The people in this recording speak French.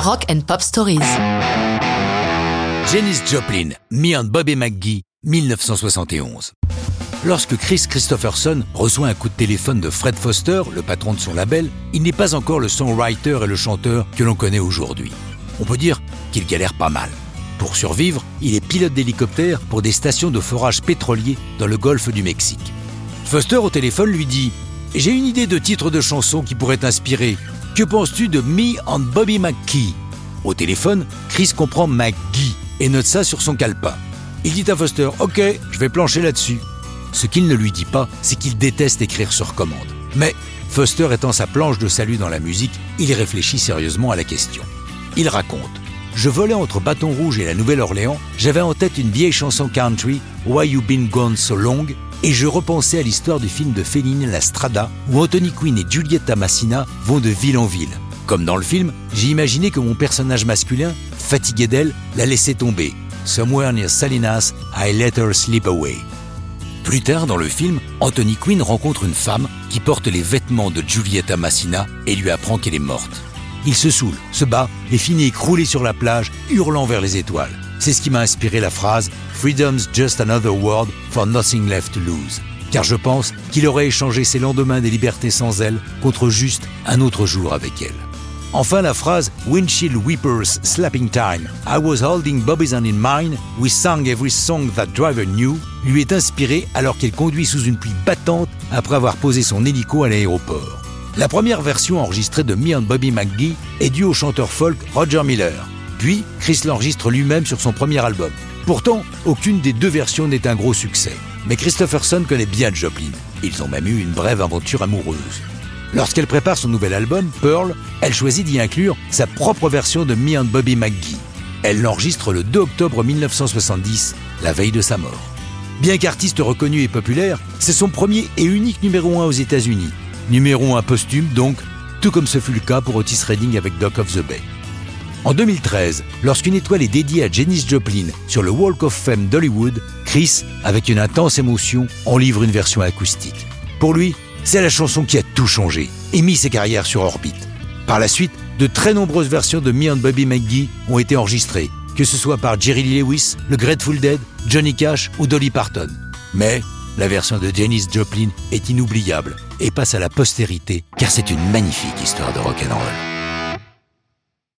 Rock and Pop Stories. Janis Joplin, Me and Bobby McGee, 1971. Lorsque Chris Christopherson reçoit un coup de téléphone de Fred Foster, le patron de son label, il n'est pas encore le songwriter et le chanteur que l'on connaît aujourd'hui. On peut dire qu'il galère pas mal. Pour survivre, il est pilote d'hélicoptère pour des stations de forage pétrolier dans le golfe du Mexique. Foster au téléphone lui dit J'ai une idée de titre de chanson qui pourrait t'inspirer. Que penses-tu de Me and Bobby McGee Au téléphone, Chris comprend McGee et note ça sur son calepin. Il dit à Foster Ok, je vais plancher là-dessus. Ce qu'il ne lui dit pas, c'est qu'il déteste écrire sur commande. Mais Foster étant sa planche de salut dans la musique, il réfléchit sérieusement à la question. Il raconte Je volais entre Bâton Rouge et la Nouvelle-Orléans, j'avais en tête une vieille chanson country, Why You Been Gone So Long, et je repensais à l'histoire du film de Fellini La Strada, où Anthony Quinn et Giulietta Massina vont de ville en ville. Comme dans le film, j'ai imaginé que mon personnage masculin, fatigué d'elle, la laissait tomber. Somewhere near Salinas, I let her slip away. Plus tard dans le film, Anthony Quinn rencontre une femme qui porte les vêtements de Giulietta Massina et lui apprend qu'elle est morte. Il se saoule, se bat et finit écroulé sur la plage, hurlant vers les étoiles. C'est ce qui m'a inspiré la phrase Freedom's just another word for nothing left to lose. Car je pense qu'il aurait échangé ses lendemains des libertés sans elle contre juste un autre jour avec elle. Enfin, la phrase Windshield Weepers Slapping Time, I was holding Bobby's hand in mine, we sang every song that driver knew, lui est inspirée alors qu'elle conduit sous une pluie battante après avoir posé son hélico à l'aéroport. La première version enregistrée de Me and Bobby McGee est due au chanteur folk Roger Miller. Puis, Chris l'enregistre lui-même sur son premier album. Pourtant, aucune des deux versions n'est un gros succès. Mais Christopherson connaît bien Joplin. Ils ont même eu une brève aventure amoureuse. Lorsqu'elle prépare son nouvel album, Pearl, elle choisit d'y inclure sa propre version de Me and Bobby McGee. Elle l'enregistre le 2 octobre 1970, la veille de sa mort. Bien qu'artiste reconnu et populaire, c'est son premier et unique numéro 1 aux États-Unis. Numéro 1 posthume donc, tout comme ce fut le cas pour Otis Redding avec Dock of the Bay. En 2013, lorsqu'une étoile est dédiée à Janis Joplin sur le Walk of Fame d'Hollywood, Chris, avec une intense émotion, en livre une version acoustique. Pour lui, c'est la chanson qui a tout changé et mis ses carrières sur orbite. Par la suite, de très nombreuses versions de Me and Bobby McGee ont été enregistrées, que ce soit par Jerry Lee Lewis, le Grateful Dead, Johnny Cash ou Dolly Parton. Mais la version de Janis Joplin est inoubliable et passe à la postérité car c'est une magnifique histoire de rock'n'roll.